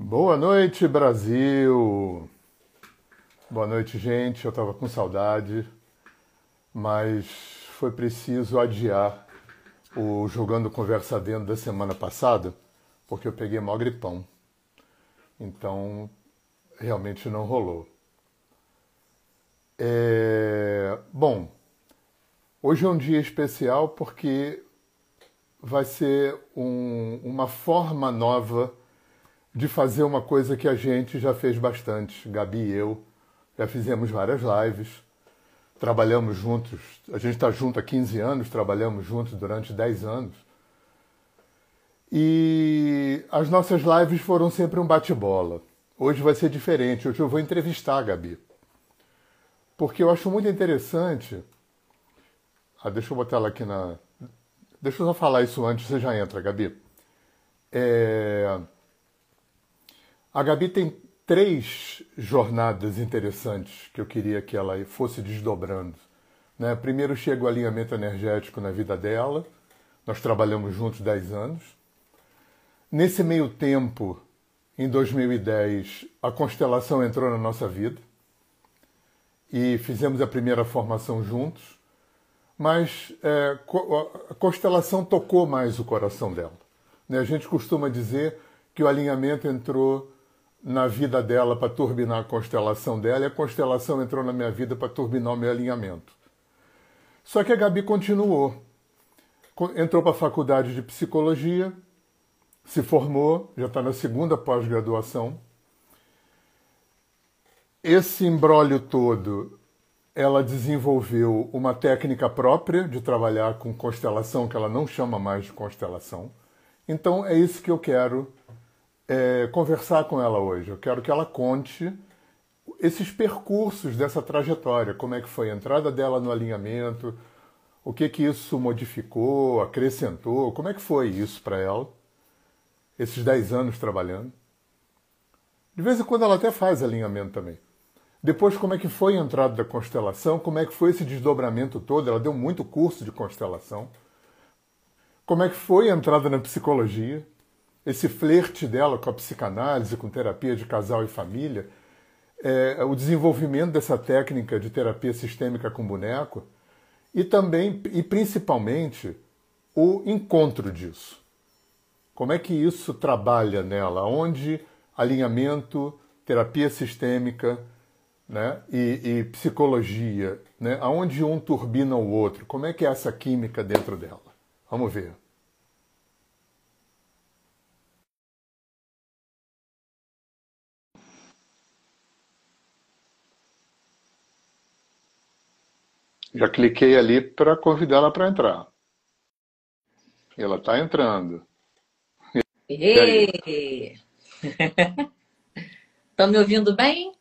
Boa noite, Brasil! Boa noite, gente. Eu estava com saudade, mas foi preciso adiar o Jogando Conversa Dentro da semana passada, porque eu peguei mó gripão. Então, realmente não rolou. É... Bom, hoje é um dia especial porque vai ser um, uma forma nova de fazer uma coisa que a gente já fez bastante, Gabi e eu. Já fizemos várias lives, trabalhamos juntos. A gente está junto há 15 anos, trabalhamos juntos durante 10 anos. E as nossas lives foram sempre um bate-bola. Hoje vai ser diferente. Hoje eu vou entrevistar a Gabi. Porque eu acho muito interessante. Ah, deixa eu botar ela aqui na. Deixa eu só falar isso antes, você já entra, Gabi. É... A Gabi tem três jornadas interessantes que eu queria que ela fosse desdobrando. Né? Primeiro chega o alinhamento energético na vida dela. Nós trabalhamos juntos 10 anos. Nesse meio tempo, em 2010, a constelação entrou na nossa vida e fizemos a primeira formação juntos. Mas é, a constelação tocou mais o coração dela. Né? A gente costuma dizer que o alinhamento entrou na vida dela para turbinar a constelação dela e a constelação entrou na minha vida para turbinar o meu alinhamento. Só que a Gabi continuou. Entrou para a faculdade de psicologia, se formou, já está na segunda pós-graduação. Esse embrólio todo, ela desenvolveu uma técnica própria de trabalhar com constelação, que ela não chama mais de constelação. Então é isso que eu quero é, conversar com ela hoje. Eu quero que ela conte esses percursos dessa trajetória, como é que foi a entrada dela no alinhamento, o que que isso modificou, acrescentou, como é que foi isso para ela, esses 10 anos trabalhando. De vez em quando ela até faz alinhamento também. Depois, como é que foi a entrada da constelação, como é que foi esse desdobramento todo, ela deu muito curso de constelação. Como é que foi a entrada na psicologia, esse flerte dela com a psicanálise, com terapia de casal e família, é, o desenvolvimento dessa técnica de terapia sistêmica com boneco e também e principalmente o encontro disso. Como é que isso trabalha nela? Onde alinhamento, terapia sistêmica né, e, e psicologia, né, aonde um turbina o outro? Como é que é essa química dentro dela? Vamos ver. Já cliquei ali para convidar ela para entrar. Ela está entrando. Estão me ouvindo bem?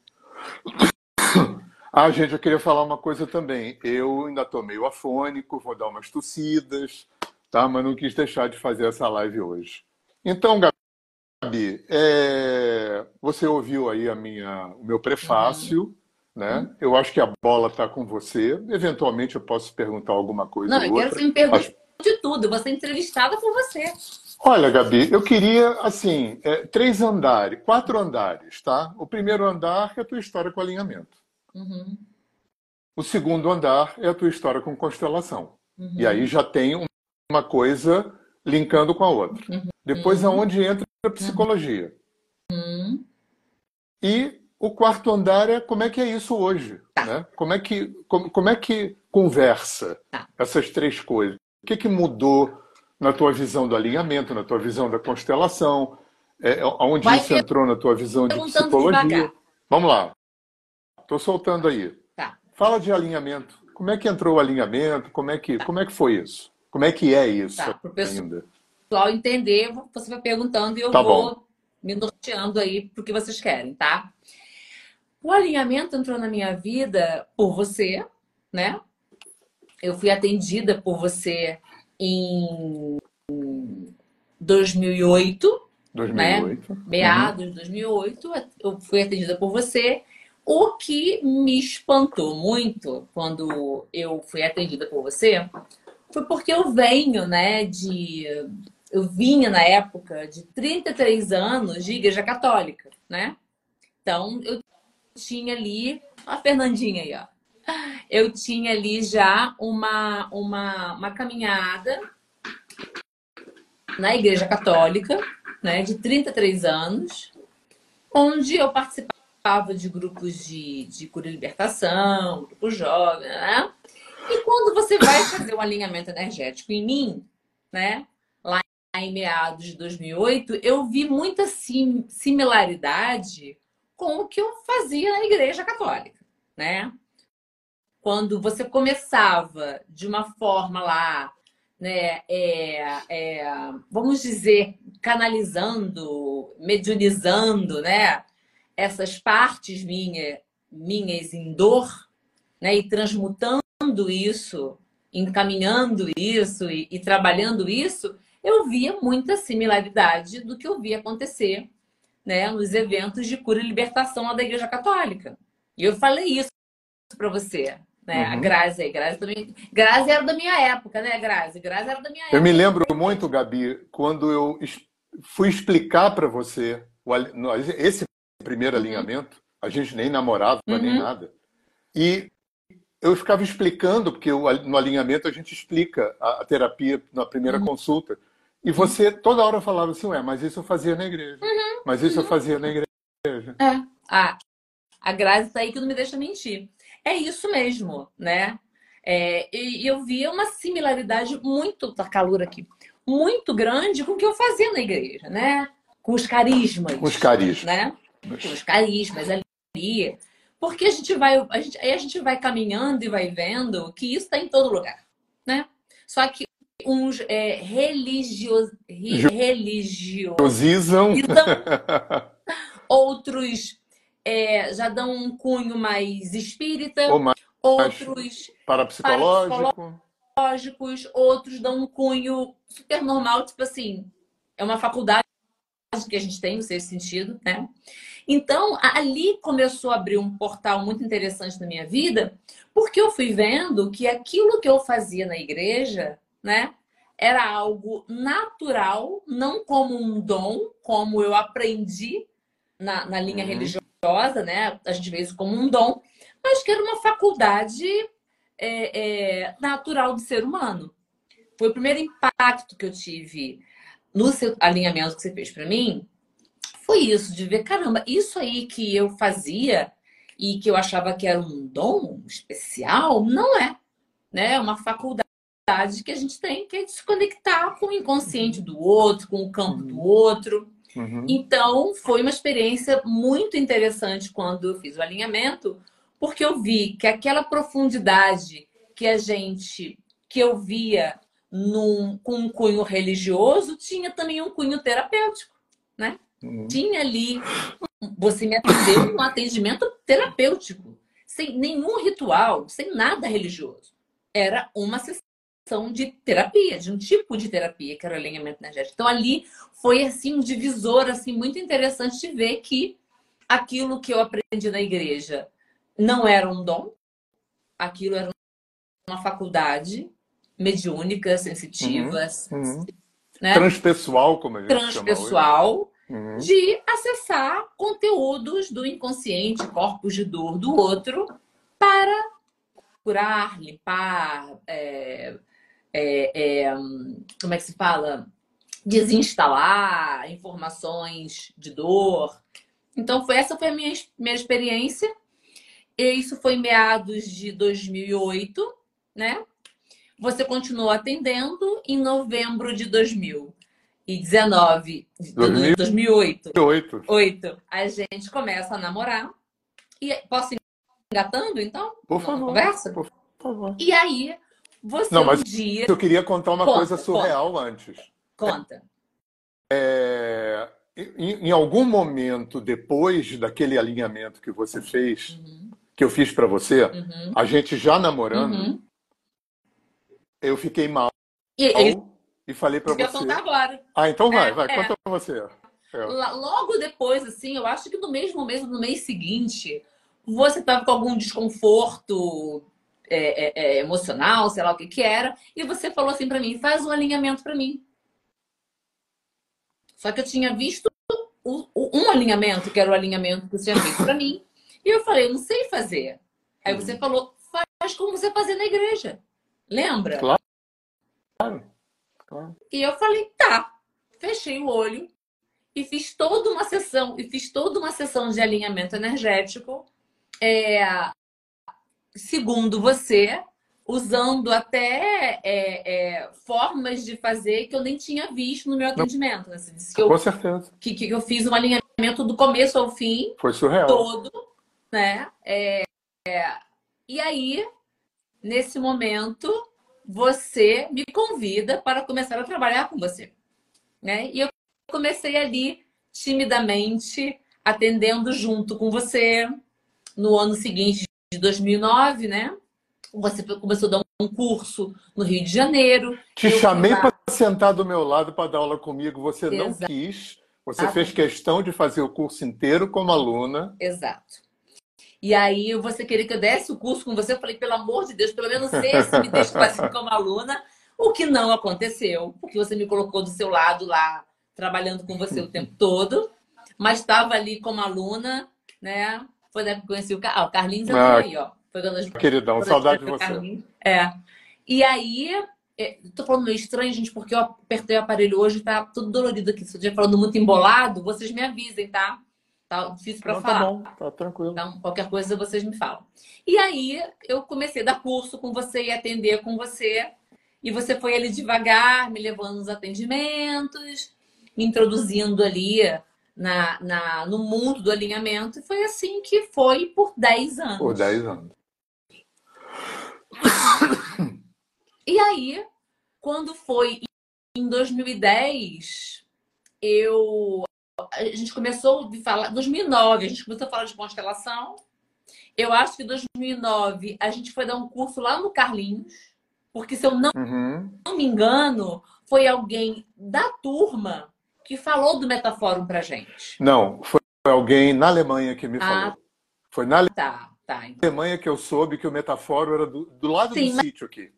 Ah, gente, eu queria falar uma coisa também. Eu ainda estou meio afônico, vou dar umas tossidas, tá? Mas não quis deixar de fazer essa live hoje. Então, Gabi, é... você ouviu aí a minha, o meu prefácio. Uhum né? Hum. Eu acho que a bola está com você. Eventualmente eu posso perguntar alguma coisa. Não, eu outra. quero que você me pergunte de tudo. Você é entrevistada por você. Olha, Gabi, eu queria, assim, é, três andares, quatro andares, tá? O primeiro andar é a tua história com alinhamento. Uhum. O segundo andar é a tua história com constelação. Uhum. E aí já tem uma coisa linkando com a outra. Uhum. Depois, uhum. aonde entra a psicologia. Uhum. E o quarto andar é como é que é isso hoje, tá. né? Como é que como, como é que conversa tá. essas três coisas? O que, que mudou na tua visão do alinhamento, na tua visão da constelação? É, onde Vai isso entrou na tua visão de psicologia? Devagar. Vamos lá. Estou soltando aí. Tá. Fala de alinhamento. Como é que entrou o alinhamento? Como é que, tá. como é que foi isso? Como é que é isso tá. O pessoal entender, você vai perguntando e eu tá vou bom. me norteando aí para o que vocês querem, tá? O alinhamento entrou na minha vida por você, né? Eu fui atendida por você em 2008, 2008. né? Meados de 2008, eu fui atendida por você. O que me espantou muito quando eu fui atendida por você foi porque eu venho, né, de eu vinha na época de 33 anos de igreja católica, né? Então, eu tinha ali, a Fernandinha aí, ó. Eu tinha ali já uma, uma, uma caminhada na igreja católica, né, de 33 anos, onde eu participava de grupos de, de cura e libertação, grupos jovens, né? E quando você vai fazer um alinhamento energético em mim, né, lá em meados de 2008, eu vi muita sim, similaridade com o que eu fazia na igreja católica, né? Quando você começava de uma forma lá, né, é, é, vamos dizer, canalizando, mediunizando, né, essas partes minha, minhas em dor, né, e transmutando isso, encaminhando isso e, e trabalhando isso, eu via muita similaridade do que eu via acontecer né, nos eventos de cura e libertação lá da Igreja Católica. E eu falei isso para você, né? Uhum. A Grazi aí, Grazi também. Grazi era da minha época, né, Grazi? Grazi era da minha época. Eu me lembro muito, Gabi, quando eu fui explicar para você esse primeiro uhum. alinhamento, a gente nem namorava uhum. nem nada. E eu ficava explicando, porque no alinhamento a gente explica a, terapia na primeira uhum. consulta. E você toda hora falava assim, ué, mas isso eu fazia na igreja. Uhum. Mas isso eu uhum. fazia na igreja. É. Ah, a Grazi tá aí que não me deixa mentir. É isso mesmo, né? É, e eu via uma similaridade muito, tá calor aqui, muito grande com o que eu fazia na igreja, né? Com os carismas. Com os carismas. Né? Com os carismas ali. Porque a gente vai, a gente, aí a gente vai caminhando e vai vendo que isso está em todo lugar, né? Só que uns é, religios, religiosizam, outros é, já dão um cunho mais espírita, Ou mais outros parapsicológico. parapsicológicos, outros dão um cunho super normal, tipo assim, é uma faculdade que a gente tem, no seu sentido, né? Então, ali começou a abrir um portal muito interessante na minha vida, porque eu fui vendo que aquilo que eu fazia na igreja, né, era algo natural, não como um dom, como eu aprendi na, na linha uhum. religiosa, né? A gente vê isso como um dom, mas que era uma faculdade é, é, natural do ser humano. Foi o primeiro impacto que eu tive no seu alinhamento que você fez para mim, foi isso, de ver, caramba, isso aí que eu fazia e que eu achava que era um dom especial, não é. Né? É uma faculdade que a gente tem que é se conectar com o inconsciente do outro, com o campo do outro. Uhum. Então, foi uma experiência muito interessante quando eu fiz o alinhamento, porque eu vi que aquela profundidade que a gente, que eu via num, com um cunho religioso, tinha também um cunho terapêutico, né? Uhum. Tinha ali, você me atendeu um atendimento terapêutico, sem nenhum ritual, sem nada religioso. Era uma sessão de terapia, de um tipo de terapia, que era o alinhamento energético. Então ali foi assim um divisor assim muito interessante de ver que aquilo que eu aprendi na igreja não era um dom, aquilo era uma faculdade mediúnica, sensitiva, uhum, uhum. Né? transpessoal, como a gente transpessoal, uhum. de acessar conteúdos do inconsciente, corpos de dor do outro, para curar, limpar, é, é, é, como é que se fala? Desinstalar informações de dor. Então, foi, essa foi a minha, minha experiência. E isso foi em meados de 2008, né? Você continuou atendendo em novembro de 2000 e 19, 2008, 2008. 8, a gente começa a namorar. E posso ir engatando, então? Por favor. Conversa? Por favor. E aí, você Não, mas um dia... Eu queria contar uma conta, coisa surreal conta. antes. Conta. É, em, em, algum momento, depois daquele alinhamento que você fez, uhum. que eu fiz para você, uhum. a gente já namorando, uhum. eu fiquei mal. E, e falei para você. contar agora. Ah, então vai, é, vai, é. conta para você. É. Logo depois, assim, eu acho que no mesmo mês, no mês seguinte, você estava com algum desconforto é, é, é, emocional, sei lá o que que era, e você falou assim para mim, faz um alinhamento para mim. Só que eu tinha visto o, o, um alinhamento, que era o alinhamento que você tinha feito para mim. E eu falei, eu não sei fazer. Aí você uhum. falou, faz como você fazia na igreja. Lembra? Claro. claro. E eu falei, tá. Fechei o olho e fiz toda uma sessão, e fiz toda uma sessão de alinhamento energético. É, segundo você, usando até é, é, formas de fazer que eu nem tinha visto no meu atendimento. Né? que eu, Com certeza. Que, que eu fiz um alinhamento do começo ao fim. Foi surreal. Todo, né? É, é, e aí, nesse momento, você me convida para começar a trabalhar com você. Né? E eu comecei ali, timidamente, atendendo junto com você. No ano seguinte de 2009, né? Você começou a dar um curso no Rio de Janeiro. Te chamei para sentar do meu lado para dar aula comigo. Você Exato. não quis. Você fez questão de fazer o curso inteiro como aluna. Exato. E aí você queria que eu desse o curso com você. Eu falei, pelo amor de Deus, pelo menos esse me deixa fazer como aluna. O que não aconteceu, porque você me colocou do seu lado lá, trabalhando com você o tempo todo. Mas estava ali como aluna, né? Foi da que conheci o, Car... ah, o Carlinhos ah, aí, ó. Foi quando gente... Queridão, saudade de você. É. E aí, é, tô falando meio estranho, gente, porque eu apertei o aparelho hoje e tá tudo dolorido aqui. Se eu estiver falando muito embolado, vocês me avisem, tá? Tá difícil para falar. Tá bom, tá tranquilo. Então, qualquer coisa vocês me falam. E aí, eu comecei a dar curso com você e atender com você. E você foi ali devagar, me levando nos atendimentos, me introduzindo ali na, na, no mundo do alinhamento. E foi assim que foi por 10 anos. Por 10 anos. E aí, quando foi em 2010, eu a gente começou a falar 2009, a gente começou a falar de constelação. Eu acho que em 2009 a gente foi dar um curso lá no Carlinhos, porque se eu não, uhum. não me engano, foi alguém da turma que falou do Metafórum pra gente. Não, foi alguém na Alemanha que me ah, falou. Foi na tá, tá, então. Alemanha que eu soube que o Metafórum era do, do lado Sim, do mas... sítio aqui.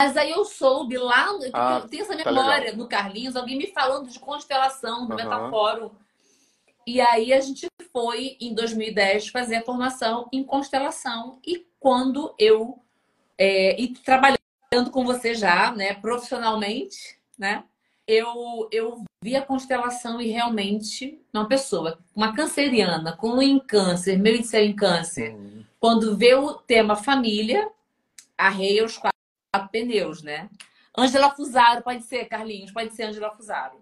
Mas aí eu soube lá, ah, eu tenho essa tá memória tá no Carlinhos, alguém me falando de constelação do uhum. Metafórum. E aí a gente foi, em 2010, fazer a formação em constelação. E quando eu... É, e trabalhando com você já, né, profissionalmente, né? Eu, eu vi a constelação e realmente uma pessoa, uma canceriana, com em câncer, meu índice em câncer, uhum. quando vê o tema família, arreia os quatro pneus, né? Angela Fusaro, pode ser, Carlinhos, pode ser Angela Fusaro.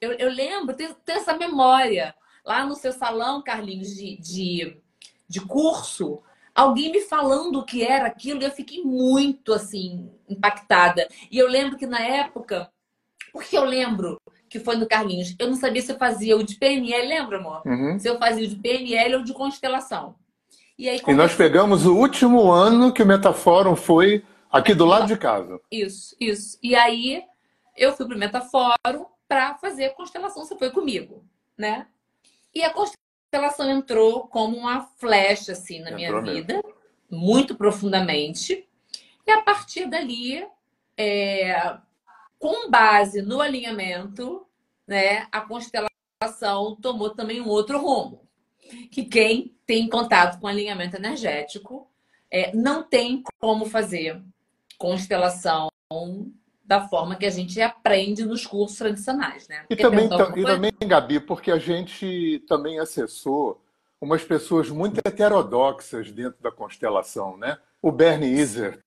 Eu, eu lembro, tenho, tenho essa memória lá no seu salão, Carlinhos, de, de, de curso, alguém me falando o que era aquilo, e eu fiquei muito assim, impactada. E eu lembro que na época, porque eu lembro que foi no Carlinhos, eu não sabia se eu fazia o de PNL, lembra, amor? Uhum. Se eu fazia o de PNL ou de constelação. E, aí, e nós pegamos o último ano que o Metafórum foi aqui do lado de casa. Isso, isso. E aí eu fui para o Metafórum para fazer constelação, você foi comigo, né? E a constelação entrou como uma flecha assim na entrou minha vida, mesmo. muito profundamente. E a partir dali, é, com base no alinhamento, né, a constelação tomou também um outro rumo. Que quem tem contato com alinhamento energético é, não tem como fazer constelação da forma que a gente aprende nos cursos tradicionais, né? E também, e também, Gabi, porque a gente também acessou umas pessoas muito heterodoxas dentro da constelação, né? O Bernie Iser,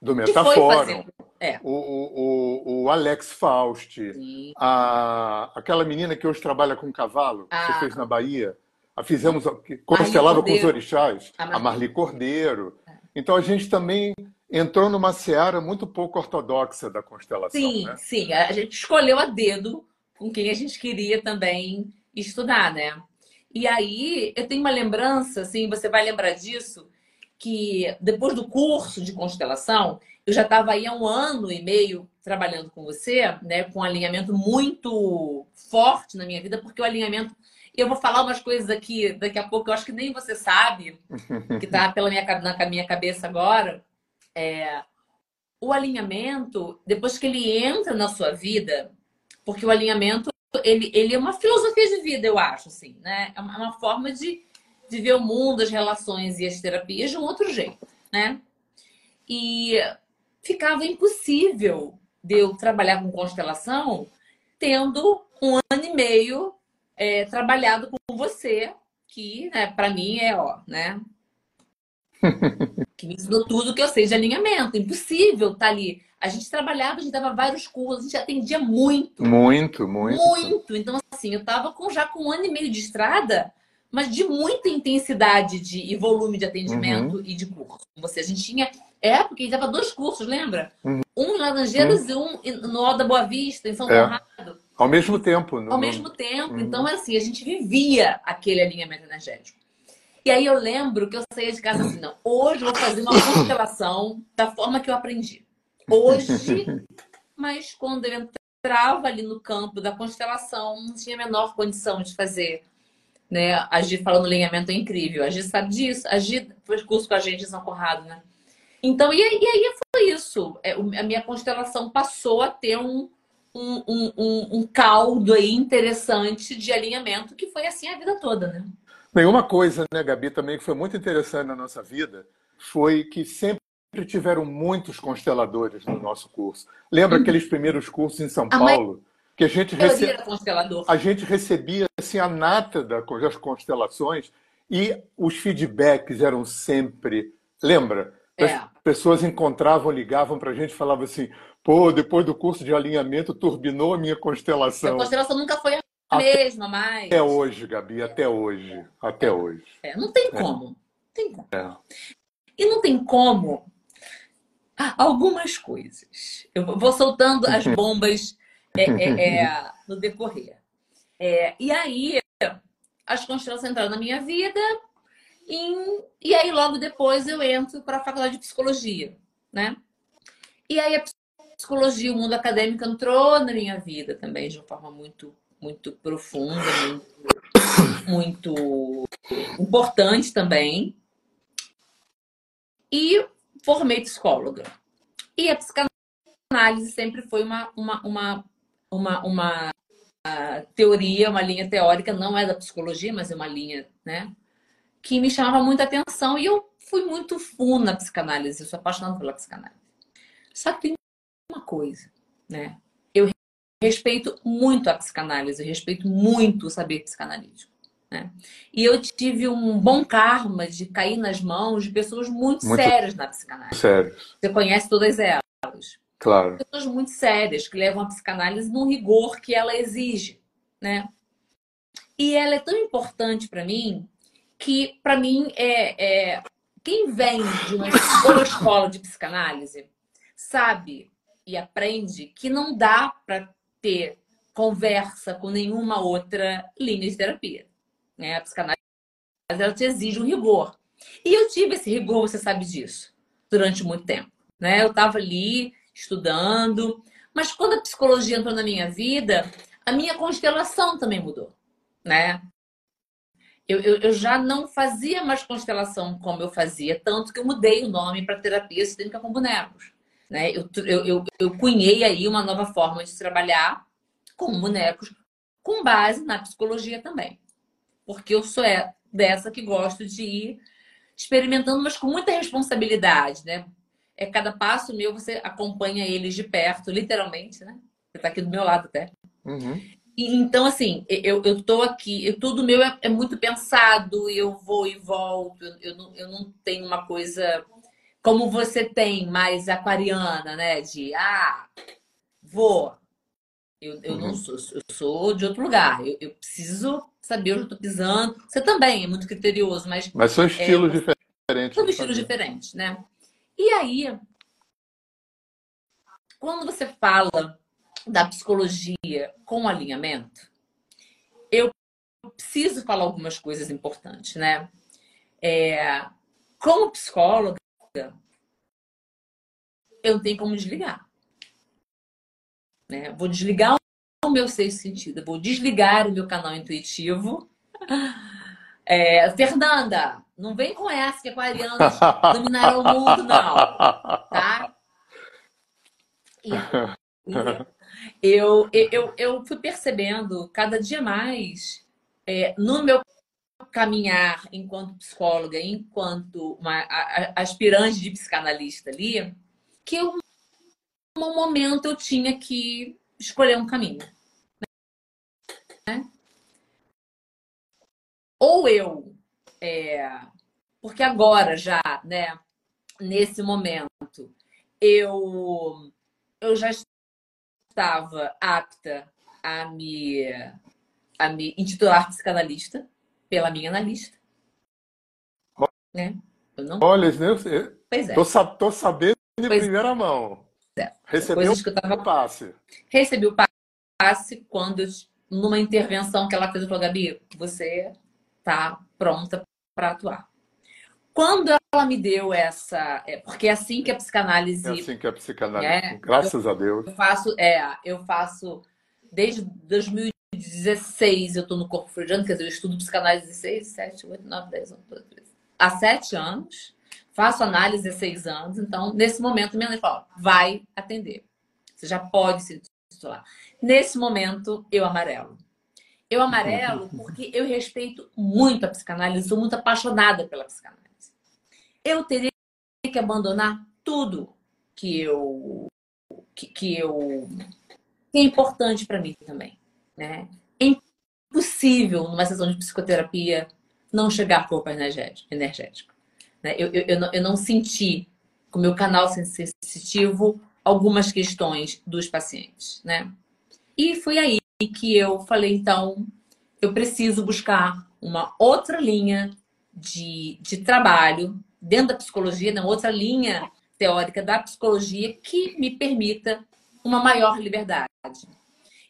do Metaforum, é. o, o, o, Alex Faust, a, aquela menina que hoje trabalha com cavalo, que você ah. fez na Bahia, a fizemos, constelava com os orixás, a Marli Cordeiro. É. Então a gente também entrou numa seara muito pouco ortodoxa da constelação. Sim, né? sim. A gente escolheu a dedo com quem a gente queria também estudar, né? E aí eu tenho uma lembrança, assim, você vai lembrar disso, que depois do curso de constelação, eu já estava aí há um ano e meio trabalhando com você, né, com um alinhamento muito forte na minha vida, porque o alinhamento eu vou falar umas coisas aqui daqui a pouco, eu acho que nem você sabe, que está pela minha, na minha cabeça agora, é, o alinhamento, depois que ele entra na sua vida, porque o alinhamento ele, ele é uma filosofia de vida, eu acho, assim, né? É uma, é uma forma de, de ver o mundo, as relações e as terapias de um outro jeito, né? E ficava impossível de eu trabalhar com constelação tendo um ano e meio é, trabalhado com você, que, né, para mim é, ó, né? que me ensinou tudo que eu sei de alinhamento. Impossível estar tá ali. A gente trabalhava, a gente dava vários cursos, a gente atendia muito. Muito, muito. Muito. Então, assim, eu estava com, já com um ano e meio de estrada, mas de muita intensidade de, e volume de atendimento uhum. e de curso. Você, a gente tinha época que dava dois cursos, lembra? Uhum. Um em Laranjeiras uhum. e um no Alda Boa Vista, em São é. Conrado. Ao mesmo tempo. No... Ao mesmo tempo. Uhum. Então, assim, a gente vivia aquele alinhamento energético. E aí eu lembro que eu saía de casa assim, não, hoje eu vou fazer uma constelação da forma que eu aprendi. Hoje, mas quando eu entrava ali no campo da constelação, não tinha a menor condição de fazer. Né? A Gi falando alinhamento é incrível. A Gi sabe disso. A Gi fez curso com a gente em São Conrado, né? Então, e, e aí foi isso. É, a minha constelação passou a ter um, um, um, um caldo aí interessante de alinhamento, que foi assim a vida toda, né? Nenhuma coisa, né, Gabi, também que foi muito interessante na nossa vida foi que sempre tiveram muitos consteladores no nosso curso. Lembra hum. aqueles primeiros cursos em São a Paulo? Que a gente, rece... a gente recebia assim, a nata das constelações e os feedbacks eram sempre. Lembra? É. As pessoas encontravam, ligavam para a gente e falavam assim: pô, depois do curso de alinhamento, turbinou a minha constelação. A constelação nunca foi a mesma mais. Até hoje, Gabi, até hoje. Até hoje. É, não tem é. como. Não tem como. É. E não tem como algumas coisas. Eu vou soltando as bombas é, é, é, no decorrer. É, e aí, as constelações entraram na minha vida e, e aí logo depois eu entro para a faculdade de psicologia, né? E aí a psicologia, o mundo acadêmico entrou na minha vida também de uma forma muito muito profunda, muito, muito importante também. E formei psicóloga. E a psicanálise sempre foi uma, uma, uma, uma, uma teoria, uma linha teórica, não é da psicologia, mas é uma linha, né? Que me chamava muita atenção e eu fui muito fundo na psicanálise, eu sou apaixonada pela psicanálise. Só que tem uma coisa, né? Eu respeito muito a psicanálise, respeito muito o saber psicanalítico. Né? E eu tive um bom karma de cair nas mãos de pessoas muito, muito sérias na psicanálise. Sérias. Você conhece todas elas. Claro. Pessoas muito sérias que levam a psicanálise no rigor que ela exige, né? E ela é tão importante para mim que, para mim, é, é, quem vem de uma boa escola de psicanálise sabe e aprende que não dá para ter conversa com nenhuma outra linha de terapia. Né? A psicanálise ela te exige um rigor. E eu tive esse rigor, você sabe disso, durante muito tempo. Né? Eu estava ali estudando, mas quando a psicologia entrou na minha vida, a minha constelação também mudou. Né? Eu, eu, eu, já não fazia mais constelação como eu fazia, tanto que eu mudei o nome para terapia sistêmica com bonecos. Né? Eu, eu, eu, eu cunhei aí uma nova forma de trabalhar com bonecos, com base na psicologia também. Porque eu sou é, dessa que gosto de ir experimentando, mas com muita responsabilidade, né? É cada passo meu, você acompanha eles de perto, literalmente, né? Você está aqui do meu lado até. Uhum. E, então, assim, eu, eu tô aqui, eu, tudo meu é, é, muito pensado, eu vou e volto, eu, eu, não, eu não tenho uma coisa como você tem mais aquariana, né? De ah, vou. Eu, eu uhum. não sou, eu sou de outro lugar. Eu, eu preciso saber onde eu estou pisando. Você também é muito criterioso, mas. Mas são estilos é, diferentes. São estilos diferentes, né? E aí, quando você fala da psicologia com alinhamento, eu preciso falar algumas coisas importantes, né? É, como psicóloga, eu não tenho como desligar. Né? Vou desligar o meu sexto sentido, vou desligar o meu canal intuitivo. É, Fernanda, não vem com essa que aquarianas dominarão o mundo, não. Tá? E, eu, eu, eu fui percebendo cada dia mais é, no meu caminhar enquanto psicóloga, enquanto uma a, a aspirante de psicanalista ali, que eu, no momento eu tinha que escolher um caminho. Né? Ou eu, é, porque agora já, né, nesse momento, eu, eu já estava apta a me, a me intitular psicanalista pela minha analista. Né? Eu não... Olha, eu, pois é. tô, tô sabendo de pois primeira é. mão. É. Recebeu o tava... passe. Recebi o passe quando, numa intervenção que ela fez, eu falei, Gabi, você tá pronta para atuar. Quando ela me deu essa. É, porque é assim que a psicanálise. É assim que a psicanálise. É, graças eu, a Deus. Eu faço, é, eu faço desde 2016 eu estou no corpo freudiano, quer dizer, eu estudo psicanálise de 6, 7, 8, 9, 10, 11, 12, 13. Há 7 anos, faço análise há 6 anos, então, nesse momento, minha mãe fala: vai atender. Você já pode se titular. Nesse momento, eu amarelo. Eu amarelo porque eu respeito muito a psicanálise, sou muito apaixonada pela psicanálise eu teria que abandonar tudo que eu que, que eu que é importante para mim também, né? É impossível numa sessão de psicoterapia não chegar corpo energético, energético. Né? Eu, eu, eu, não, eu não senti com o meu canal sensitivo algumas questões dos pacientes, né? E foi aí que eu falei, então, eu preciso buscar uma outra linha de, de trabalho dentro da psicologia, na outra linha teórica da psicologia, que me permita uma maior liberdade.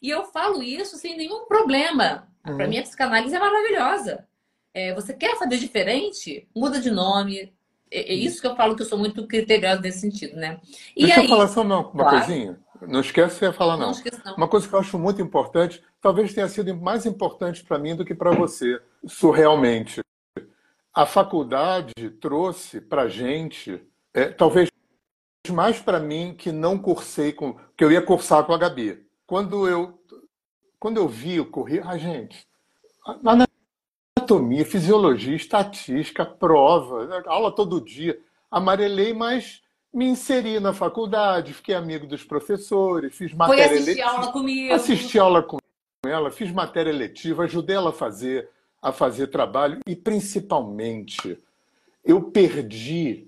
E eu falo isso sem nenhum problema. Uhum. Para mim, a psicanálise é maravilhosa. É, você quer fazer diferente? Muda de nome. É, é, isso que eu falo que eu sou muito criteriosa nesse sentido, né? E Deixa aí, eu falar só uma, uma claro. coisinha. Não esquece de falar, não. não, não. Uma coisa que eu acho muito importante, talvez tenha sido mais importante para mim do que para você, surrealmente a faculdade trouxe para gente, é, talvez mais para mim que não cursei com, que eu ia cursar com a Gabi. Quando eu quando eu vi o currículo, a gente, anatomia, fisiologia, estatística, prova, aula todo dia, amarelei, mas me inseri na faculdade, fiquei amigo dos professores, fiz matéria Foi assistir aula comigo. Assisti aula com ela, fiz matéria letiva, ajudei ela a fazer a fazer trabalho e, principalmente, eu perdi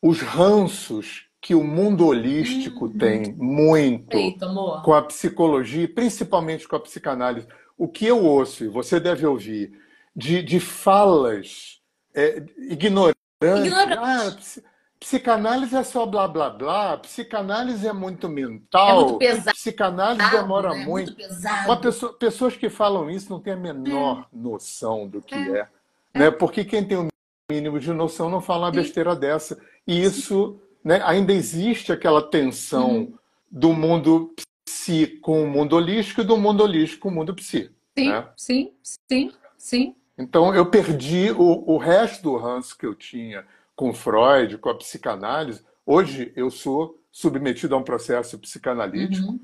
os ranços que o mundo holístico uhum. tem muito Eita, com a psicologia, principalmente com a psicanálise. O que eu ouço, e você deve ouvir, de, de falas é, ignorantes. Ignorante. Ah, Psicanálise é só blá blá blá, psicanálise é muito mental, é muito pesado, psicanálise demora né? muito. muito pessoa, pessoas que falam isso não têm a menor é. noção do que é. é. Né? Porque quem tem o mínimo de noção não fala uma besteira dessa. E isso né, ainda existe aquela tensão uhum. do mundo psi com o mundo holístico e do mundo holístico com o mundo psi. Sim, né? sim, sim, sim. Então eu perdi o, o resto do ranço que eu tinha com Freud, com a psicanálise. Hoje eu sou submetido a um processo psicanalítico, uhum.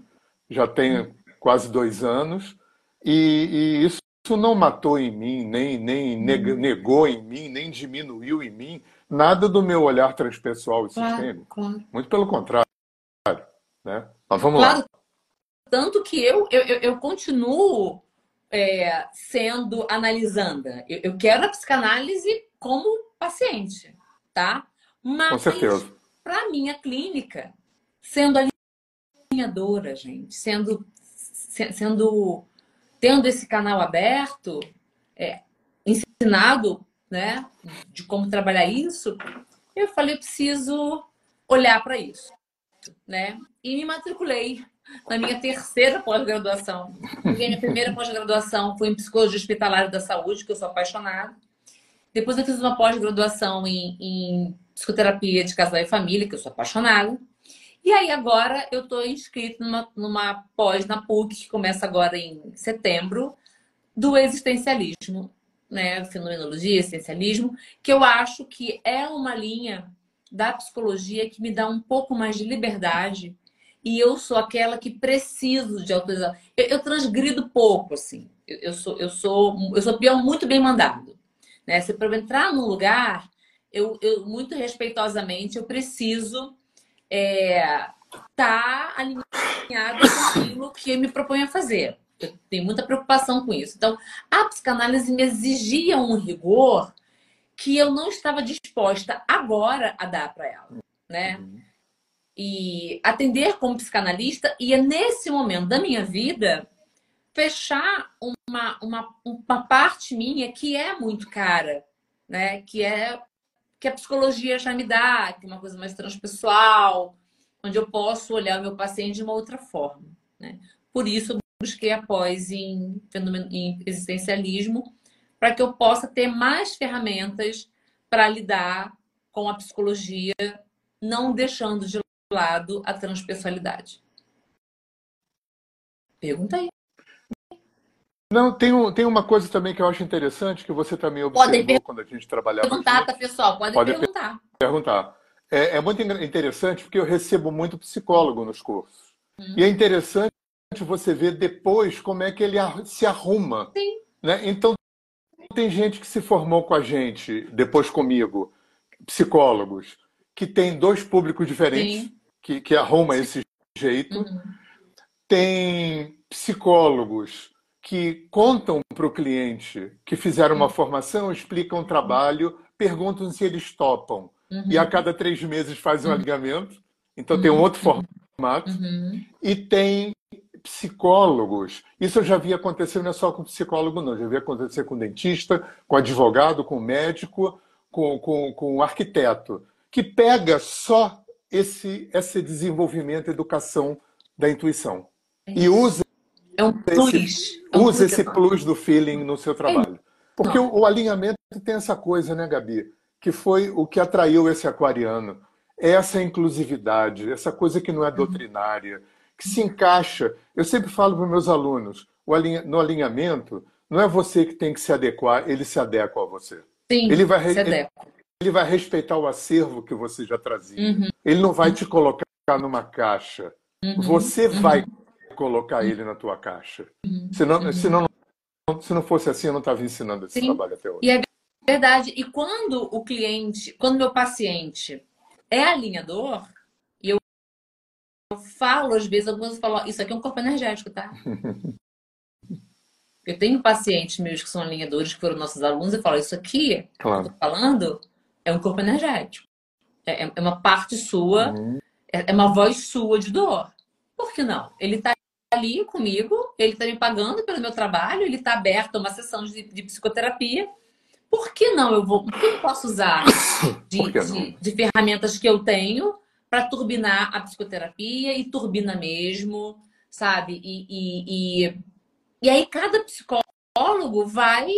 já tenho quase dois anos, e, e, isso não matou em mim, nem, nem uhum. negou em mim, nem diminuiu em mim nada do meu olhar transpessoal e claro, sistêmico. Claro. Muito pelo contrário. Né? Mas vamos claro. lá. Tanto que eu, eu, eu continuo é, sendo analisanda. Eu, eu quero a psicanálise como paciente tá? Mas. Para minha clínica, sendo alinhadora, gente, sendo, sendo tendo esse canal aberto, é, ensinado, né, de como trabalhar isso, eu falei, eu preciso olhar para isso, né? E me matriculei na minha terceira pós-graduação. Minha primeira pós-graduação foi em psicologia hospitalar da saúde, que eu sou apaixonada. Depois eu fiz uma pós-graduação em, em, psicoterapia de casal e família, que eu sou apaixonada. E aí agora eu estou inscrito numa, numa pós na PUC, que começa agora em setembro, do existencialismo, né? Fenomenologia, existencialismo, que eu acho que é uma linha da psicologia que me dá um pouco mais de liberdade e eu sou aquela que preciso de autorização. Eu, eu transgrido pouco, assim. Eu, eu, sou, eu sou, eu sou peão muito bem mandado. Né? Se para entrar num lugar, eu, eu muito respeitosamente eu preciso estar é, tá alinhada com aquilo que eu me proponho a fazer. Eu tenho muita preocupação com isso. Então, a psicanálise me exigia um rigor que eu não estava disposta agora a dar para ela, né? Uhum. E atender como psicanalista e é nesse momento da minha vida fechar uma, uma, uma parte minha que é muito cara, né? Que é que a psicologia já me dá, que é uma coisa mais transpessoal, onde eu posso olhar o meu paciente de uma outra forma, né? Por isso busquei a pós em, em existencialismo, para que eu possa ter mais ferramentas para lidar com a psicologia, não deixando de lado a transpessoalidade. Pergunta aí. Não, tem, um, tem uma coisa também que eu acho interessante que você também observou per... quando a gente trabalhava. Perguntar, tá, pessoal? Pode, pode perguntar. Perguntar. É, é, muito interessante porque eu recebo muito psicólogo nos cursos. Hum. E é interessante você ver depois como é que ele se arruma. Sim. Né? Então, tem gente que se formou com a gente, depois comigo, psicólogos, que tem dois públicos diferentes, que, que arruma esse jeito. Uhum. Tem psicólogos que contam para o cliente que fizeram uma uhum. formação, explicam o trabalho, perguntam se eles topam. Uhum. E a cada três meses fazem um uhum. alinhamento. Então tem um outro uhum. formato. Uhum. E tem psicólogos. Isso eu já vi acontecer, não é só com psicólogo, não. Já vi acontecer com dentista, com advogado, com médico, com, com, com arquiteto, que pega só esse, esse desenvolvimento, educação da intuição. É e usa, é um plus. esse, é um usa esse plus do feeling no seu trabalho. Porque o, o alinhamento tem essa coisa, né, Gabi? Que foi o que atraiu esse aquariano. Essa inclusividade, essa coisa que não é uhum. doutrinária, que se encaixa. Eu sempre falo para meus alunos, no alinhamento, não é você que tem que se adequar, ele se adequa a você. Sim, ele vai, ele, ele, vai respeitar o acervo que você já trazia. Uhum. Ele não vai te colocar numa caixa. Uhum. Você uhum. vai colocar ele na tua caixa. Uhum. Senão, uhum. senão, se não fosse assim, eu não estava ensinando esse Sim. trabalho até hoje. E é verdade. E quando o cliente, quando meu paciente é alinhador, eu falo, às vezes, algumas falam, isso aqui é um corpo energético, tá? eu tenho pacientes meus que são alinhadores, que foram nossos alunos, e falo, isso aqui, claro. que eu tô falando, é um corpo energético. É, é, é uma parte sua, uhum. É, é uma voz sua de dor. Por que não? Ele tá ali comigo, ele tá me pagando pelo meu trabalho, ele tá aberto a uma sessão de, de psicoterapia. Por que não eu vou? Por que eu posso usar de, de, de ferramentas que eu tenho para turbinar a psicoterapia e turbina mesmo, sabe? E, e, e, e, aí cada psicólogo vai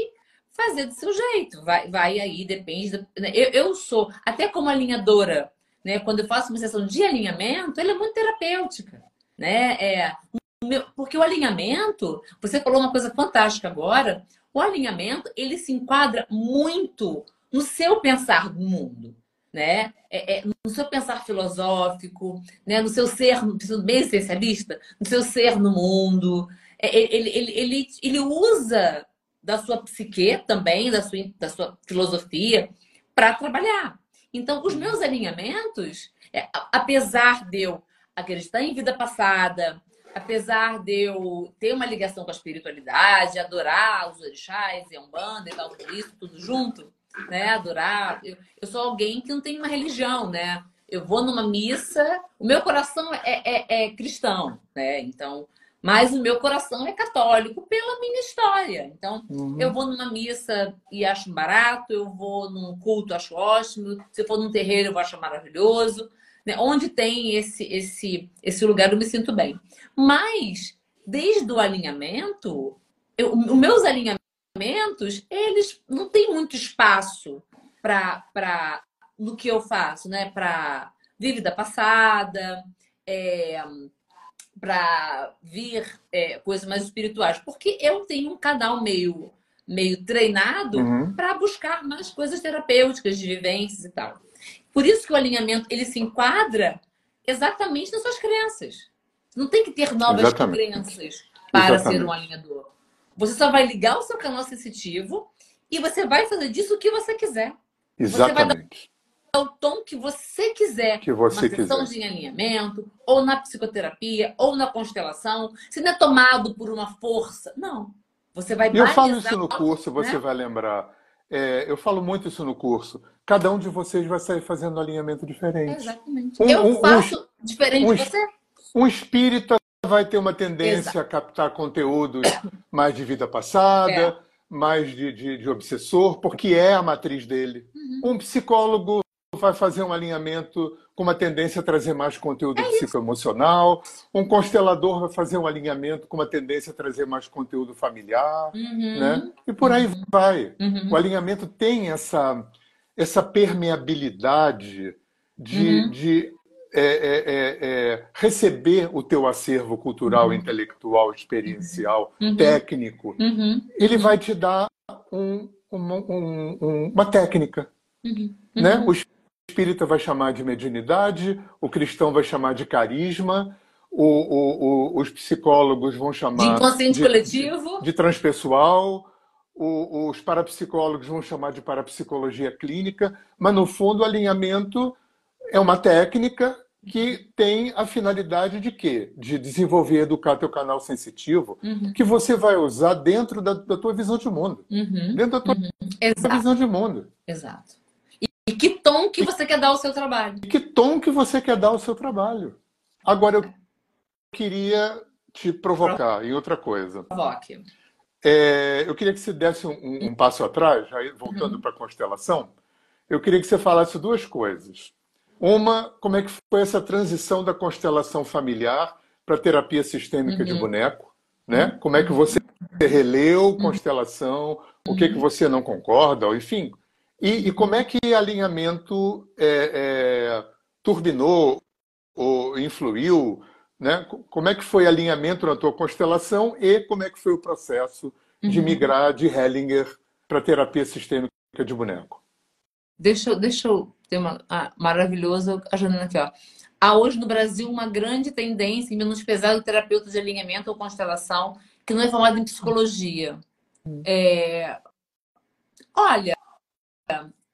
fazer do seu jeito, vai, vai aí, depende. Né? eu, eu sou, até como alinhadora, né? Quando eu faço uma sessão de alinhamento, ela é muito terapêutica, né? É, porque o alinhamento, você falou uma coisa fantástica agora, o alinhamento, ele se enquadra muito no seu pensar do mundo né? É, é, no seu pensar filosófico, né? no seu ser, bem essencialista, no seu ser no mundo. É, ele, ele, ele, ele usa da sua psique também, da sua, da sua filosofia, para trabalhar. Então, os meus alinhamentos, é, apesar de eu acreditar em vida passada, apesar de eu ter uma ligação com a espiritualidade, adorar os orixás e a umbanda e tal, tudo isso, tudo junto, né? Adorar. Eu, eu sou alguém que não tem uma religião, né? Eu vou numa missa, o meu coração é, é, é cristão, né? Então, mas o meu coração é católico pela minha história. Então, uhum. eu vou numa missa e acho barato, eu vou num culto, acho ótimo. Se eu for num terreiro, eu vou achar maravilhoso. Né? Onde tem esse, esse, esse lugar, eu me sinto bem. Mas, desde o alinhamento, eu, os meus alinhamentos eles não têm muito espaço para no que eu faço, né? Para vida passada, é, para vir é, coisas mais espirituais, porque eu tenho um canal meio meio treinado uhum. para buscar mais coisas terapêuticas de vivências e tal. Por isso que o alinhamento ele se enquadra exatamente nas suas crenças. Não tem que ter novas Exatamente. crenças para Exatamente. ser um alinhador. Você só vai ligar o seu canal sensitivo e você vai fazer disso o que você quiser. Exatamente. Você vai dar o tom que você quiser. Que você na sessão quiser. de alinhamento, ou na psicoterapia, ou na constelação. Se não é tomado por uma força. Não. Você vai E eu falo isso no curso, você né? vai lembrar. É, eu falo muito isso no curso. Cada um de vocês vai sair fazendo um alinhamento diferente. exatamente. Um, eu faço um, diferente um, de você. Um espírita vai ter uma tendência Exato. a captar conteúdos mais de vida passada, é. mais de, de, de, obsessor, porque é a matriz dele. Uhum. Um psicólogo vai fazer um alinhamento com uma tendência a trazer mais conteúdo é psicoemocional. Um constelador vai fazer um alinhamento com uma tendência a trazer mais conteúdo familiar. Uhum. Né? E por aí uhum. vai. Uhum. O alinhamento tem essa, essa permeabilidade de, uhum. de é, é, é, é, receber o teu acervo cultural, uhum. intelectual, experiencial, uhum. técnico, ele vai te dar um, uma, um, uma técnica. Uhum. Né? O espírita vai chamar de mediunidade, o cristão vai chamar de carisma, o, o, o, os psicólogos vão chamar de inconsciente de, coletivo, de, de transpessoal, os parapsicólogos vão chamar de parapsicologia clínica, mas no fundo o alinhamento é uma técnica que tem a finalidade de quê? De desenvolver e educar teu canal sensitivo, uhum. que você vai usar dentro da, da tua visão de mundo. Uhum. Dentro da tua, uhum. visão de mundo. Exato. E, que tom que você quer dar ao seu trabalho. E que tom que você quer dar ao seu trabalho. Agora, eu queria te provocar em outra coisa. Provoque. É, eu queria que você desse um, um passo atrás, aí, voltando uhum. para a constelação. Eu queria que você falasse duas coisas. Uma, como é que foi essa transição da constelação familiar para a terapia sistêmica uhum. de boneco? Né? Uhum. Como é que você releu uhum. constelação? O que, que você não concorda? Enfim. E, e como é que alinhamento é, é, turbinou ou influiu? Né? Como é que foi alinhamento na tua constelação e como é que foi o processo de uhum. migrar de Hellinger para terapia sistêmica de boneco? Deixa, deixa eu ter uma ah, maravilhosa a Janina aqui, ó. Há hoje no Brasil uma grande tendência em menosprezar o terapeuta de alinhamento ou constelação que não é formado em psicologia. É... Olha.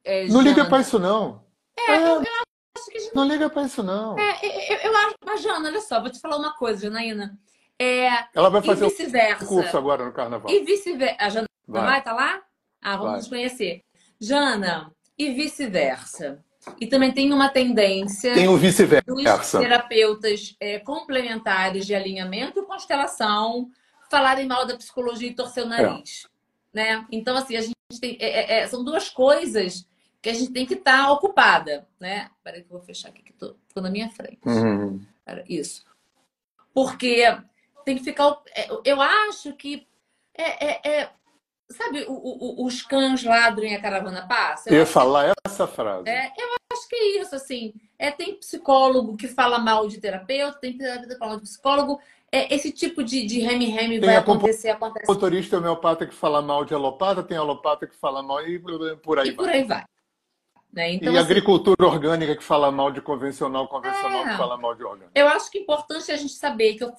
É, não liga para isso, não. É, é. Eu, eu, acho que gente... Não liga para isso, não. É, eu, eu, acho. Mas, Jana, olha só, vou te falar uma coisa, Janaína. É, Ela vai fazer o curso agora no carnaval. E vice-versa. A Jana vai. vai, tá lá? Ah, vamos vai. nos conhecer. Jana, e vice-versa. E também tem uma tendência tem o vice-versa. dos terapeutas é, complementares de alinhamento e constelação falarem mal da psicologia e torcer o nariz. É. Né? Então, assim, a gente tem. É, é, é são duas coisas que a gente tem que estar tá ocupada. Né? Peraí que eu vou fechar aqui, que estou na minha frente. Uhum. Isso. Porque tem que ficar. É, eu acho que é, é, Sabe, o, o, os cães ladram e a caravana passa? Eu ia falar que... essa frase. É, eu acho que é isso, assim. É, tem psicólogo que fala mal de terapeuta, tem terapeuta que fala mal de psicólogo. É, esse tipo de, de reme-reme vai acontecer, acontece. Tem motorista homeopata que fala mal de alopata, tem alopata que fala mal e por aí e vai. por aí vai. Né? Então, e assim, agricultura orgânica que fala mal de convencional, convencional é, que fala mal de orgânico. Eu acho que é importante a gente saber que eu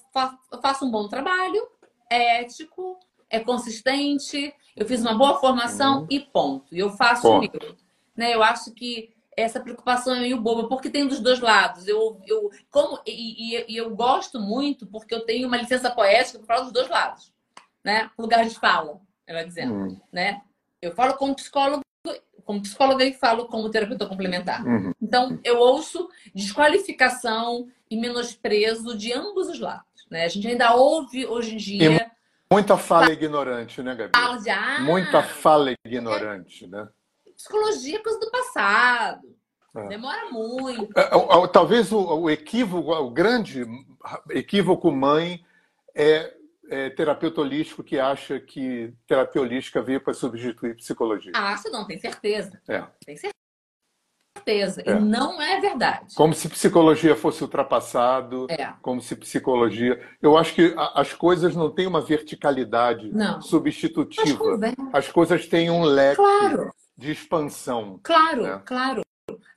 faço um bom trabalho, é ético, é consistente, eu fiz uma boa formação uhum. e ponto. E eu faço ponto. o meu. Né? Eu acho que essa preocupação é meio boba, porque tem dos dois lados. Eu, eu, como, e, e, e eu gosto muito porque eu tenho uma licença poética para falar dos dois lados. Né? Lugar de fala, ela dizendo. Uhum. Né? Eu falo como psicólogo, como psicóloga e falo como terapeuta complementar. Uhum. Então, eu ouço desqualificação e menosprezo de ambos os lados. Né? A gente ainda ouve hoje em dia. Muita fala ignorante, né, Gabi? Fala de, ah, Muita fala ignorante, né? Psicologia é coisa do passado. É. Demora muito. É, é, talvez o, equívoco, o grande equívoco mãe é, é, terapeuta holístico que acha que terapia holística veio para substituir psicologia. Ah, você não tem certeza. É. Tem certeza. É. E não é verdade. Como se psicologia fosse ultrapassado. É. Como se psicologia. Eu acho que as coisas não têm uma verticalidade não. substitutiva. As coisas têm um leque claro. De expansão. Claro, né? claro.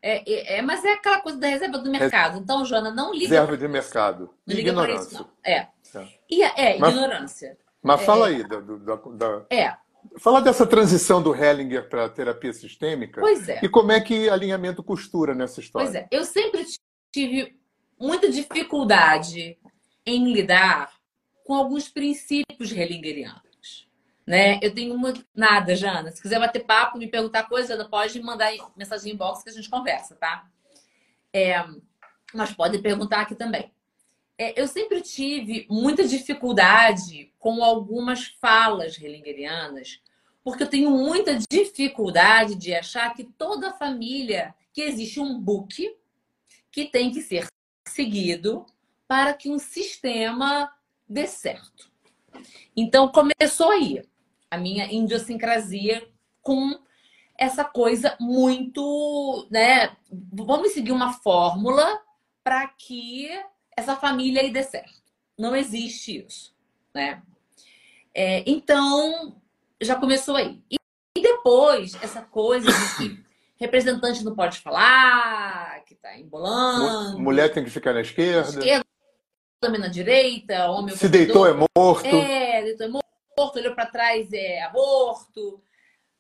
É, é, é, mas é aquela coisa da reserva do mercado. Então, Joana, não liga. Reserva de mercado. Não liga ignorância. Isso, não. É. é. E, é, mas, ignorância. Mas fala aí da, da, da, É. Fala dessa transição do Hellinger para a terapia sistêmica. Pois é. E como é que alinhamento costura nessa história? Pois é. Eu sempre tive muita dificuldade em lidar com alguns princípios hellingerianos. Né? Eu tenho muito... nada, Jana. Se quiser bater papo, me perguntar coisa, pode mandar mensagem em box que a gente conversa, tá? É... Mas pode perguntar aqui também. É, eu sempre tive muita dificuldade com algumas falas hellingerianas, porque eu tenho muita dificuldade de achar que toda família, que existe um book que tem que ser seguido para que um sistema dê certo. Então começou aí a minha idiosincrasia com essa coisa muito, né? Vamos seguir uma fórmula para que essa família aí dê certo. Não existe isso, né? É, então já começou aí. E, e depois essa coisa de que representante não pode falar, que tá embolando. Mulher tem que ficar na esquerda. Esquerda também na direita, homem. Se deitou é morto. É, deitou é morto, olhou para trás é aborto.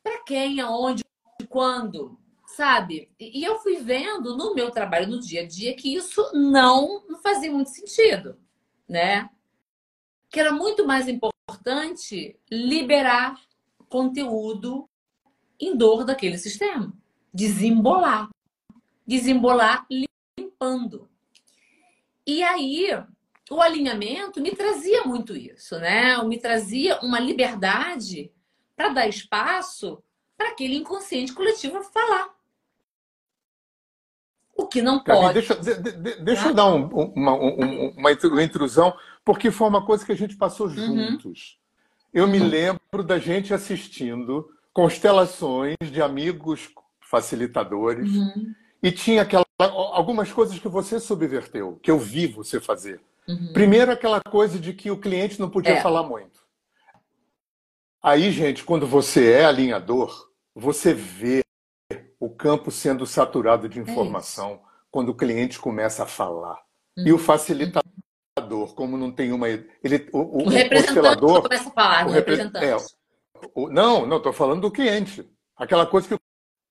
Para quem, aonde, quando, sabe? E eu fui vendo no meu trabalho no dia a dia que isso não, não fazia muito sentido, né? Que era muito mais importante liberar conteúdo em dor daquele sistema, desembolar, desembolar limpando. E aí o alinhamento me trazia muito isso, né? Me trazia uma liberdade para dar espaço para aquele inconsciente coletivo falar. O que não pode. Deixa, de, de, deixa eu dar um, uma, um, uma, intrusão, porque foi uma coisa que a gente passou uhum. juntos. Uhum. Eu me lembro da gente assistindo constelações de amigos facilitadores uhum. e tinha aquela, algumas coisas que você subverteu, que eu vi você fazer. Uhum. Primeiro, aquela coisa de que o cliente não podia é. falar muito. Aí, gente, quando você é alinhador, você vê o campo sendo saturado de é informação é quando o cliente começa a falar. Uhum. E o facilitador, como não tem uma. Ele, o, o, o constelador. Começa a falar, o representante. É, o, não, não, estou falando do cliente. Aquela coisa que o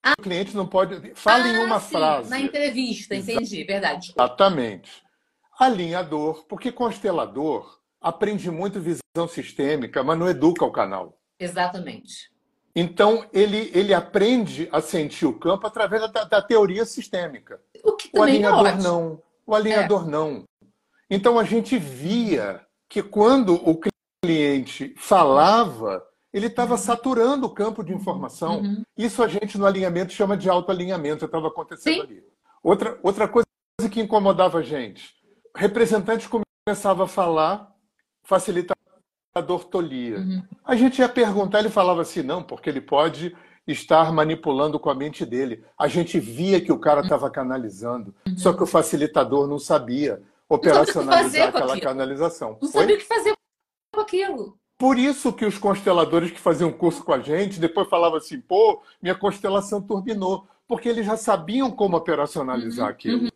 ah. cliente não pode. Fala ah, em uma sim, frase. Na entrevista, entendi, verdade. Exatamente alinhador, porque constelador aprende muito visão sistêmica, mas não educa o canal. Exatamente. Então, ele, ele aprende a sentir o campo através da, da teoria sistêmica. O, que o é alinhador é não. O alinhador é. não. Então, a gente via que quando o cliente falava, ele estava saturando o campo de informação. Uhum. Isso a gente no alinhamento chama de autoalinhamento, estava acontecendo Sim. ali. Outra, outra coisa que incomodava a gente, representante começava a falar, facilitador tolia. Uhum. A gente ia perguntar, ele falava assim, não, porque ele pode estar manipulando com a mente dele. A gente via que o cara estava canalizando, uhum. só que o facilitador não sabia operacionalizar aquela canalização. Não sabia o que fazer com aquilo. Por isso que os consteladores que faziam curso com a gente, depois falavam assim, pô, minha constelação turbinou. Porque eles já sabiam como operacionalizar uhum. aquilo.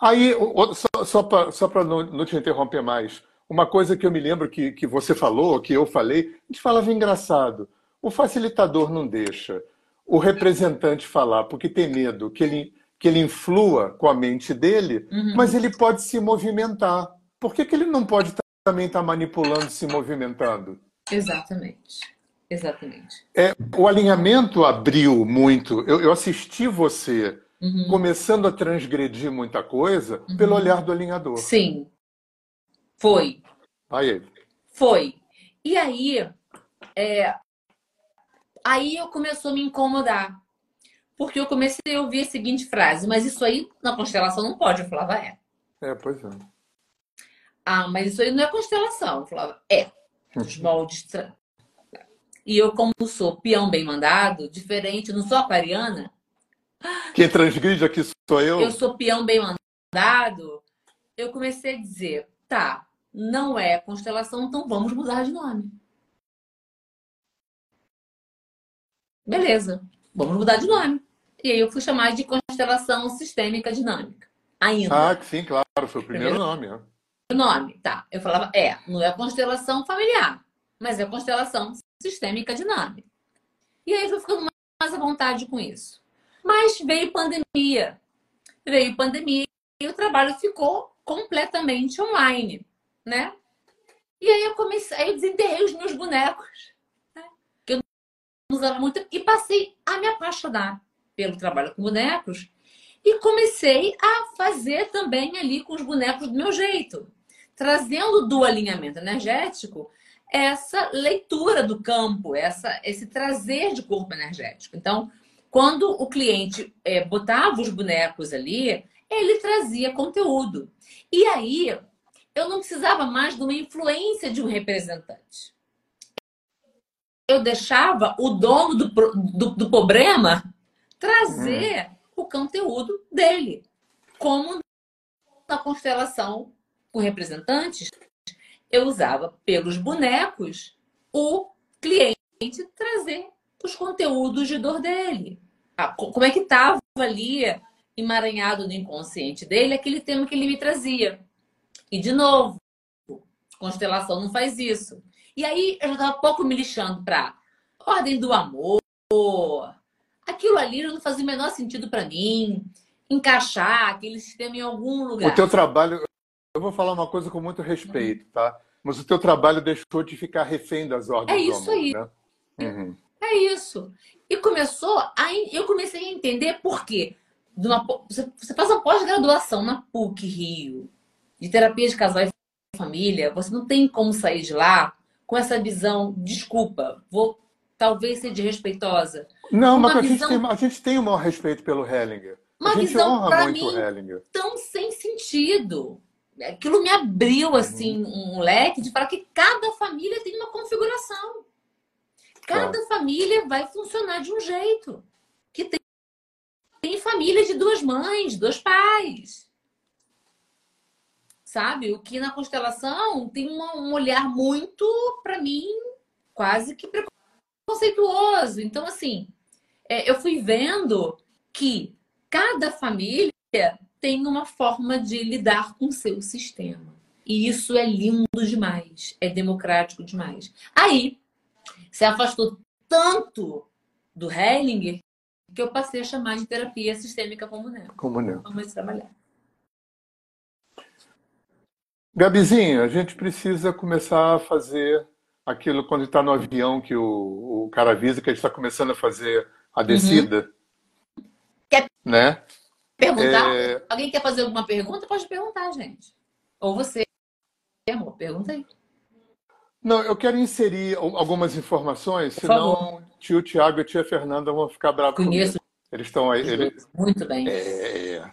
Aí, só, só para só não, não te interromper mais, uma coisa que eu me lembro que, que você falou, que eu falei, a gente falava engraçado. O facilitador não deixa o representante falar, porque tem medo que ele, que ele influa com a mente dele, uhum. mas ele pode se movimentar. Por que, que ele não pode também estar tá manipulando, se movimentando? Exatamente. Exatamente. É, o alinhamento abriu muito. Eu, eu assisti você uhum. começando a transgredir muita coisa uhum. pelo olhar do alinhador. Sim. Foi. Aí. Foi. E aí, é... aí eu começou a me incomodar. Porque eu comecei a ouvir a seguinte frase, mas isso aí na constelação não pode. Eu falava, é. É, pois é. Ah, mas isso aí não é constelação. Eu falava, é. Os moldes. E eu, como sou peão bem mandado, diferente, não sou aquariana, quem transgride aqui sou eu. Eu sou peão bem mandado. Eu comecei a dizer, tá, não é constelação, então vamos mudar de nome. Beleza, vamos mudar de nome. E aí eu fui chamar de constelação sistêmica dinâmica. Ainda. Ah, sim, claro, foi o primeiro, primeiro nome. É. O nome, tá. Eu falava, é, não é constelação familiar, mas é constelação sistêmica dinâmica. E aí eu fui ficando mais à vontade com isso. Mas veio pandemia. Veio pandemia e o trabalho ficou completamente online, né? E aí eu comecei, aí eu desenterrei os meus bonecos, né? que eu não usava muito, e passei a me apaixonar pelo trabalho com bonecos e comecei a fazer também ali com os bonecos do meu jeito, trazendo do alinhamento energético essa leitura do campo, essa, esse trazer de corpo energético. Então, quando o cliente é, botava os bonecos ali, ele trazia conteúdo. E aí, eu não precisava mais de uma influência de um representante. Eu deixava o dono do, do, do problema trazer uhum. o conteúdo dele. Como na constelação com representantes, eu usava pelos bonecos o cliente trazer os conteúdos de dor dele. Ah, como é que estava ali emaranhado no inconsciente dele aquele tema que ele me trazia. E de novo, constelação não faz isso. E aí eu já estava pouco me lixando para ordem do amor. Aquilo ali não fazia o menor sentido para mim. Encaixar aquele sistema em algum lugar. O teu trabalho, eu vou falar uma coisa com muito respeito, tá? Mas o teu trabalho deixou de ficar refém das ordens é isso do amor, aí. Né? Uhum. É isso. E começou a, eu comecei a entender por quê. Uma, você faz uma pós-graduação na PUC Rio, de terapia de casal e família, você não tem como sair de lá com essa visão, desculpa, vou talvez ser desrespeitosa. Não, uma mas a, visão... gente tem, a gente tem o maior respeito pelo Hellinger. Uma a gente visão, honra muito mim, o Hellinger. tão sem sentido. Aquilo me abriu assim uhum. um leque de falar que cada família tem uma configuração. Cada família vai funcionar de um jeito. Que tem, tem família de duas mães, dois pais sabe? O que na constelação tem uma, um olhar muito, para mim, quase que preconceituoso. Então, assim, é, eu fui vendo que cada família tem uma forma de lidar com o seu sistema. E isso é lindo demais, é democrático demais. Aí, se afastou tanto do Hellinger que eu passei a chamar de terapia sistêmica comunal. Comunal. Vamos trabalhar. Gabizinho, a gente precisa começar a fazer aquilo quando está no avião que o, o cara avisa que a gente está começando a fazer a descida. Uhum. Quer né? perguntar? É... Alguém quer fazer alguma pergunta? Pode perguntar, gente. Ou você, amor, pergunta aí. Não, eu quero inserir algumas informações, Por senão favor. tio Tiago e tia Fernanda vão ficar bravos Conheço. Comigo. Eles estão aí. Eles... Muito bem. É...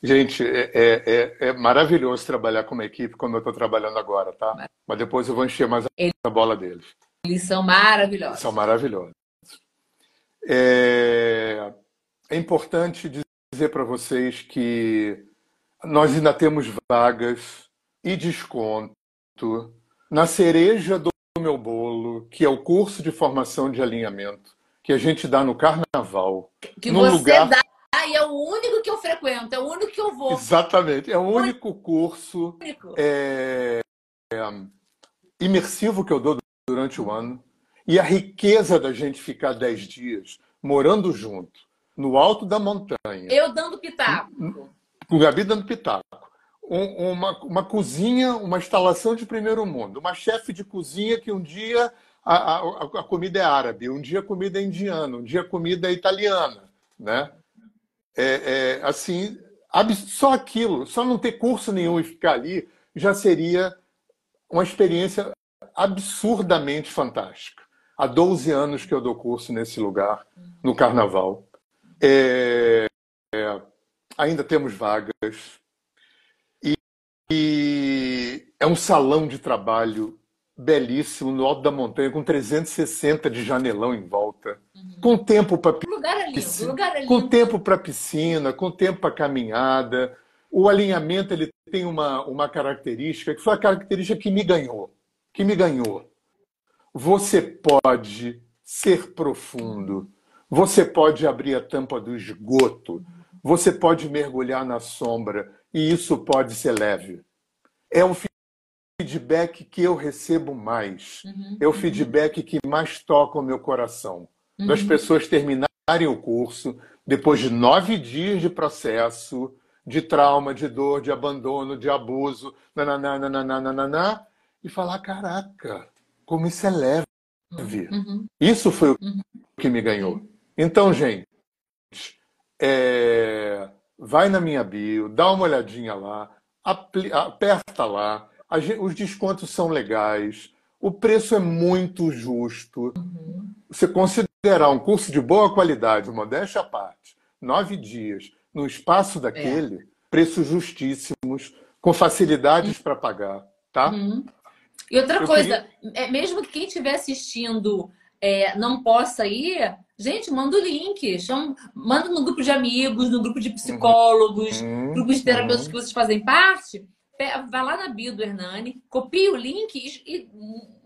Gente, é, é, é, é, maravilhoso trabalhar com uma equipe como eu estou trabalhando agora, tá? Mas depois eu vou encher mais a bola deles. Eles são maravilhosos. São maravilhosos. É, é importante dizer para vocês que nós ainda temos vagas e desconto na cereja do meu bolo, que é o curso de formação de alinhamento que a gente dá no carnaval. Que você lugar... dá e é o único que eu frequento, é o único que eu vou. Exatamente, é o único curso. É, é, imersivo que eu dou durante o ano. E a riqueza da gente ficar dez dias morando junto, no alto da montanha. Eu dando pitaco. Com o Gabi dando pitaco. Um, uma, uma cozinha, uma instalação de primeiro mundo. Uma chefe de cozinha que um dia a, a, a comida é árabe, um dia a comida é indiana, um dia a comida é italiana. Né? é, é, assim, só aquilo, só não ter curso nenhum e ficar ali, já seria uma experiência absurdamente fantástica. Há 12 anos que eu dou curso nesse lugar, no Carnaval. É, é, ainda temos vagas. E, é um salão de trabalho belíssimo no alto da montanha, com 360 de janelão em volta, uhum. com tempo para piscina, é com tempo para piscina, com tempo para caminhada. O alinhamento ele tem uma, uma característica que foi a característica que me ganhou, que me ganhou. Você pode ser profundo, você pode abrir a tampa do esgoto, você pode mergulhar na sombra e isso pode ser leve. É o feedback que eu recebo mais. Uhum. É o feedback que mais toca o meu coração. Uhum. Das pessoas terminarem o curso, depois de nove dias de processo, de trauma, de dor, de abandono, de abuso, nananana, e falar: caraca, como isso é leve. Uhum. Isso foi o uhum. que me ganhou. Então, gente, é, vai na minha bio, dá uma olhadinha lá, aperta lá. Gente, os descontos são legais, o preço é muito justo. Uhum. Você considerar um curso de boa qualidade, modéstia à parte, nove dias, no espaço daquele, é. preços justíssimos, com facilidades uhum. para pagar, tá? Uhum. E outra Eu coisa, queria... é, mesmo que quem estiver assistindo é, não possa ir, gente, manda o link, chama, manda no grupo de amigos, no grupo de psicólogos, uhum. grupos de terapeutas uhum. que vocês fazem parte, vai lá na bio do Hernani, copia o link e, e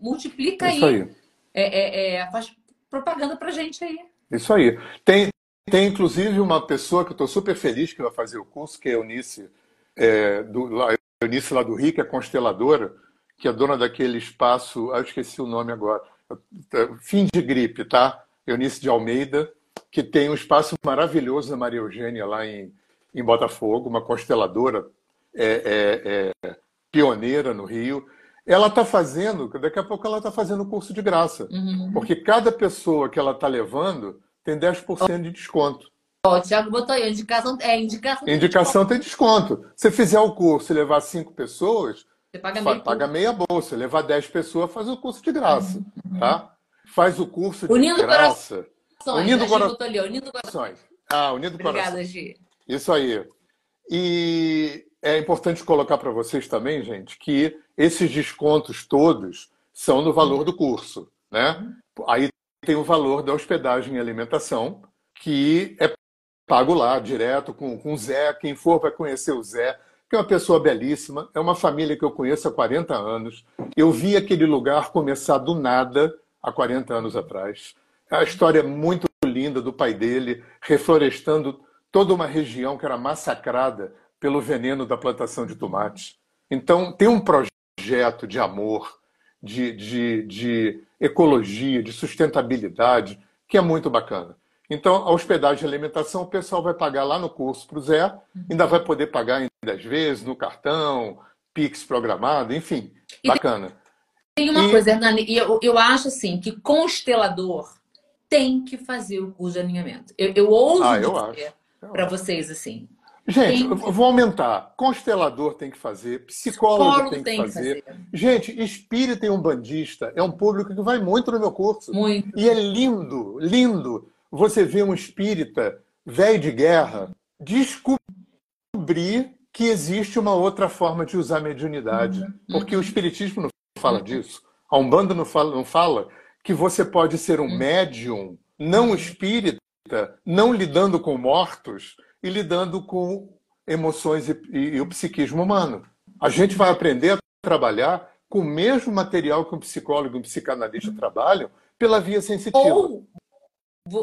multiplica Isso aí. aí. É, é, é, faz propaganda pra gente aí. Isso aí. Tem, tem inclusive uma pessoa que eu estou super feliz que vai fazer o curso, que é a Eunice, é, do, lá, Eunice lá do Rio, que é consteladora, que é dona daquele espaço, ah, eu esqueci o nome agora, Fim de Gripe, tá? Eunice de Almeida, que tem um espaço maravilhoso na Maria Eugênia, lá em, em Botafogo, uma consteladora é, é, é pioneira no Rio. Ela está fazendo, daqui a pouco ela está fazendo o curso de graça, uhum. porque cada pessoa que ela está levando tem 10% de desconto. Ó, o Thiago botou aí, indicação, é, indicação, indicação tem desconto. Se fizer o curso e levar cinco pessoas, você paga, meia, paga meia bolsa. Levar 10 pessoas, faz o curso de graça. Uhum. Tá? Faz o curso de Unindo graça. Corações. Unindo, cora... ali, Unindo corações. Ah, Unindo Obrigada, corações. Gi. Isso aí. E é importante colocar para vocês também, gente, que esses descontos todos são no valor do curso. Né? Aí tem o valor da hospedagem e alimentação, que é pago lá, direto, com, com o Zé. Quem for vai conhecer o Zé, que é uma pessoa belíssima, é uma família que eu conheço há 40 anos. Eu vi aquele lugar começar do nada há 40 anos atrás. A história é muito linda do pai dele, reflorestando toda uma região que era massacrada pelo veneno da plantação de tomates. Então, tem um projeto de amor, de, de, de ecologia, de sustentabilidade, que é muito bacana. Então, a hospedagem e alimentação o pessoal vai pagar lá no curso para o Zé, ainda vai poder pagar em 10 vezes, no cartão, Pix programado, enfim, e bacana. Tem uma e... coisa, Hernani, eu, eu acho assim, que constelador tem que fazer o curso de alinhamento. Eu, eu ouso ah, dizer para vocês assim. Gente, tem... vou aumentar. Constelador tem que fazer, psicólogo, psicólogo tem, que, tem fazer. que, fazer. Gente, espírita e umbandista é um público que vai muito no meu curso. Muito. E é lindo, lindo você ver um espírita velho de guerra descobrir que existe uma outra forma de usar a mediunidade. Uhum. Porque o espiritismo não fala disso. A Umbanda não fala, não fala que você pode ser um uhum. médium não espírita, não lidando com mortos e lidando com emoções e, e, e o psiquismo humano. A gente vai aprender a trabalhar com o mesmo material que um psicólogo e um psicanalista trabalham pela via sensitiva. Ou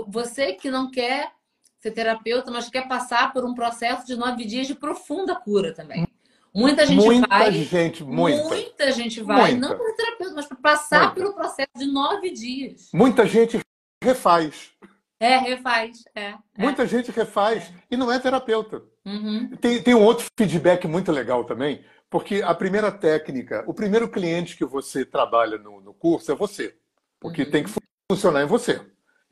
você que não quer ser terapeuta, mas quer passar por um processo de nove dias de profunda cura também. Muita gente muita vai. Gente, muita. muita gente vai, muita. não para terapeuta, mas para passar muita. pelo processo de nove dias. Muita gente refaz. É, refaz. É, é. Muita gente refaz é. e não é terapeuta. Uhum. Tem, tem um outro feedback muito legal também, porque a primeira técnica, o primeiro cliente que você trabalha no, no curso é você. Porque uhum. tem que funcionar em você.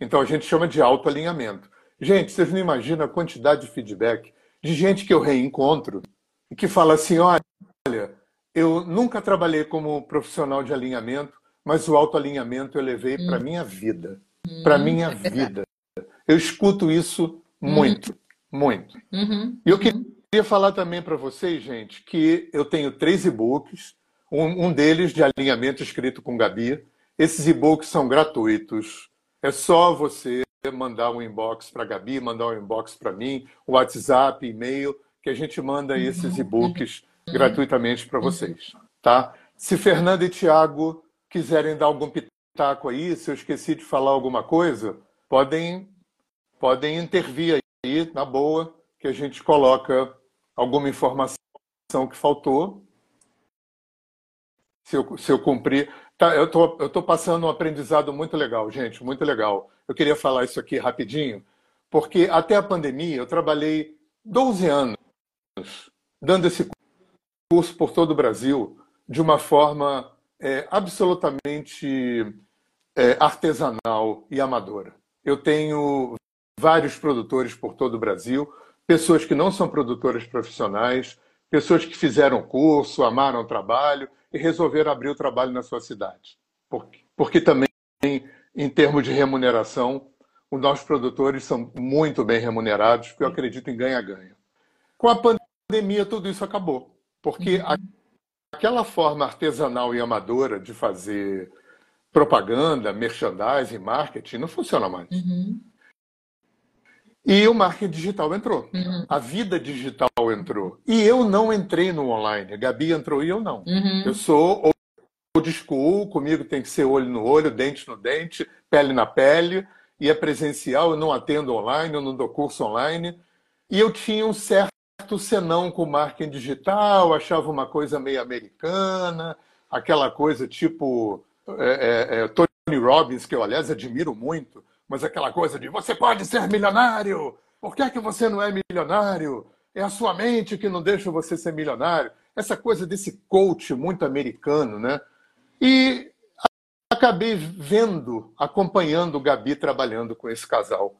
Então a gente chama de autoalinhamento. Gente, vocês não imaginam a quantidade de feedback de gente que eu reencontro e que fala assim: olha, eu nunca trabalhei como profissional de alinhamento, mas o autoalinhamento eu levei para hum. minha vida. Hum. Para minha é vida. Eu escuto isso muito, hum. muito. Uhum. E eu queria falar também para vocês, gente, que eu tenho três e-books, um, um deles de alinhamento escrito com Gabi. Esses e-books são gratuitos. É só você mandar um inbox para a Gabi, mandar um inbox para mim, WhatsApp, e-mail, que a gente manda esses e-books gratuitamente para vocês, tá? Se Fernanda e Tiago quiserem dar algum pitaco aí, se eu esqueci de falar alguma coisa, podem podem intervir aí, na boa, que a gente coloca alguma informação que faltou. Se eu, se eu cumprir. Tá, eu tô, estou tô passando um aprendizado muito legal, gente, muito legal. Eu queria falar isso aqui rapidinho, porque até a pandemia eu trabalhei 12 anos dando esse curso por todo o Brasil de uma forma é, absolutamente é, artesanal e amadora. Eu tenho vários produtores por todo o Brasil, pessoas que não são produtoras profissionais, pessoas que fizeram curso, amaram o trabalho e resolveram abrir o trabalho na sua cidade. Porque, porque também, em termos de remuneração, os nossos produtores são muito bem remunerados, porque eu acredito em ganha-ganha. Com a pandemia, tudo isso acabou. Porque uhum. aquela forma artesanal e amadora de fazer propaganda, merchandising, marketing, não funciona mais. Uhum. E o marketing digital entrou. Uhum. A vida digital entrou. E eu não entrei no online. A Gabi entrou e eu não. Uhum. Eu sou old school, comigo tem que ser olho no olho, dente no dente, pele na pele. E é presencial, eu não atendo online, eu não dou curso online. E eu tinha um certo senão com marketing digital, achava uma coisa meio americana, aquela coisa tipo é, é, é, Tony Robbins, que eu, aliás, admiro muito, mas aquela coisa de você pode ser milionário, por que, é que você não é milionário? É a sua mente que não deixa você ser milionário. Essa coisa desse coach muito americano, né? E acabei vendo, acompanhando o Gabi trabalhando com esse casal,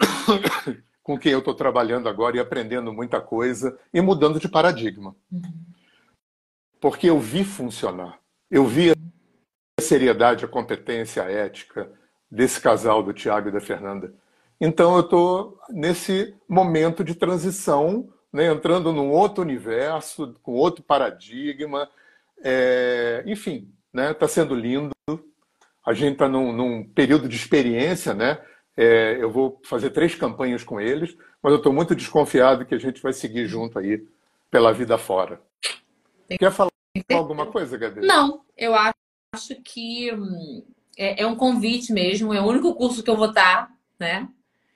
com quem eu estou trabalhando agora e aprendendo muita coisa e mudando de paradigma. Uhum. Porque eu vi funcionar. Eu vi a seriedade, a competência, a ética desse casal, do Tiago e da Fernanda. Então eu estou nesse momento de transição, né, entrando num outro universo, com outro paradigma. É, enfim, está né, tá sendo lindo. A gente está num, num, período de experiência, né? É, eu vou fazer três campanhas com eles, mas eu estou muito desconfiado que a gente vai seguir junto aí pela vida fora. Quer falar alguma coisa, Gabi? Não, eu acho que hum, é, é, um convite mesmo, é o único curso que eu vou estar, né?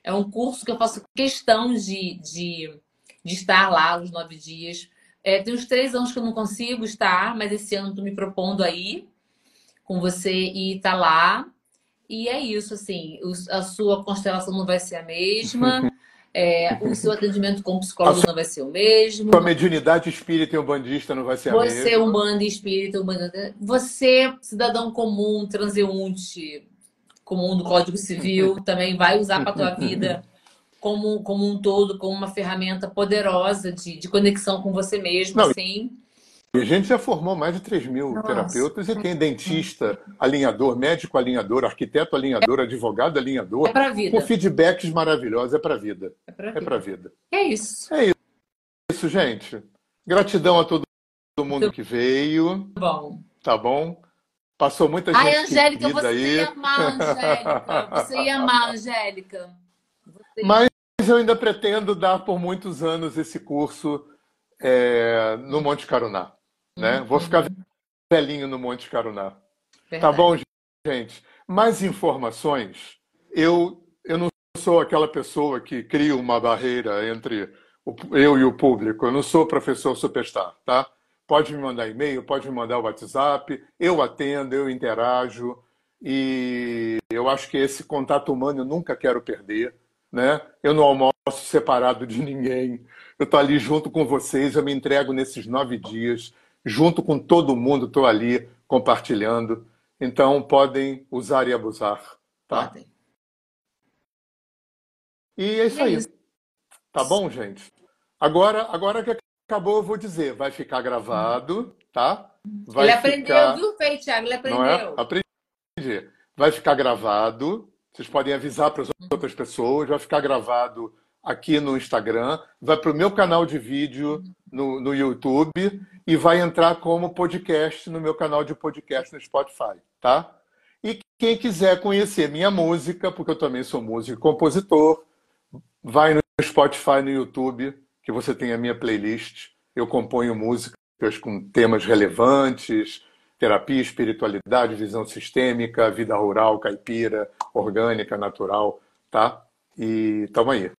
É um curso que eu faço questão de, de, de estar lá os nove dias. É, tem uns três anos que eu não consigo estar, mas esse ano estou me propondo aí com você e tá lá. E é isso, assim, a sua constelação não vai ser a mesma. É, o seu atendimento com psicólogo sua, não vai ser o mesmo. Sua mediunidade espírita e umbandista não vai ser a mesma. Você, umbanda espírita, umbanda... Você, cidadão comum, transeunte, comum do Código Civil, também vai usar para a tua vida como, como um todo, como uma ferramenta poderosa de, de conexão com você mesmo, não, assim. E a gente já formou mais de 3 mil Nossa. terapeutas e tem dentista, alinhador, médico alinhador, arquiteto alinhador, advogado alinhador. É para vida. Com feedbacks maravilhosos. É para vida. É para vida. É, vida. é isso. É isso, gente. Gratidão a todo mundo que veio. Bom. Tá bom? Passou muita gente. Ai, Angélica, você aí. ia amar, Angélica. Você ia amar, Angélica. Você... Mas eu ainda pretendo dar por muitos anos esse curso é, no Monte Caruná. Né? Uhum. Vou ficar velhinho no Monte Caruná. Tá Verdade. Tá bom, gente? Mais informações. Eu, eu não sou aquela pessoa que cria uma barreira entre o, eu e o público. Eu não sou professor superstar, tá? Pode me mandar e-mail, pode me mandar o WhatsApp. Eu atendo, eu interajo. E eu acho que esse contato humano eu nunca quero perder. Né? Eu não almoço separado de ninguém. Eu estou ali junto com vocês, eu me entrego nesses nove dias junto com todo mundo, estou ali compartilhando. Então, podem usar e abusar. Tá? Podem. E é isso é aí. Isso. Tá bom, gente? Agora, agora que acabou, eu vou dizer. Vai ficar gravado, tá? Vai Ele aprendeu, ficar... viu, Thiago? Ele aprendeu. Não é? Aprendi. Vai ficar gravado. Vocês podem avisar para as outras pessoas. Vai ficar gravado aqui no Instagram, vai para o meu canal de vídeo no, no YouTube e vai entrar como podcast no meu canal de podcast no Spotify, tá? E quem quiser conhecer minha música, porque eu também sou músico e compositor, vai no Spotify, no YouTube, que você tem a minha playlist. Eu componho músicas com temas relevantes, terapia, espiritualidade, visão sistêmica, vida rural, caipira, orgânica, natural, tá? E tamo aí.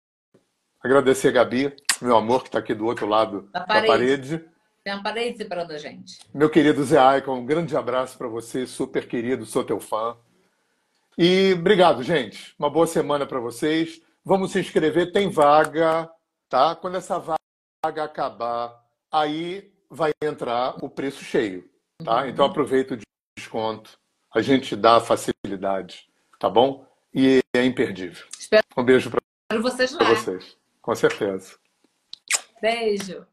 Agradecer a Gabi, meu amor, que está aqui do outro lado da parede. Da parede. Tem uma parede separando a gente. Meu querido Zé Aicon, um grande abraço para você, super querido, sou teu fã. E obrigado, gente. Uma boa semana para vocês. Vamos se inscrever, tem vaga, tá? Quando essa vaga acabar, aí vai entrar o preço cheio, tá? Uhum. Então aproveita o desconto, a gente dá facilidade, tá bom? E é imperdível. Espero um beijo para vocês lá. vocês, com certeza. Beijo.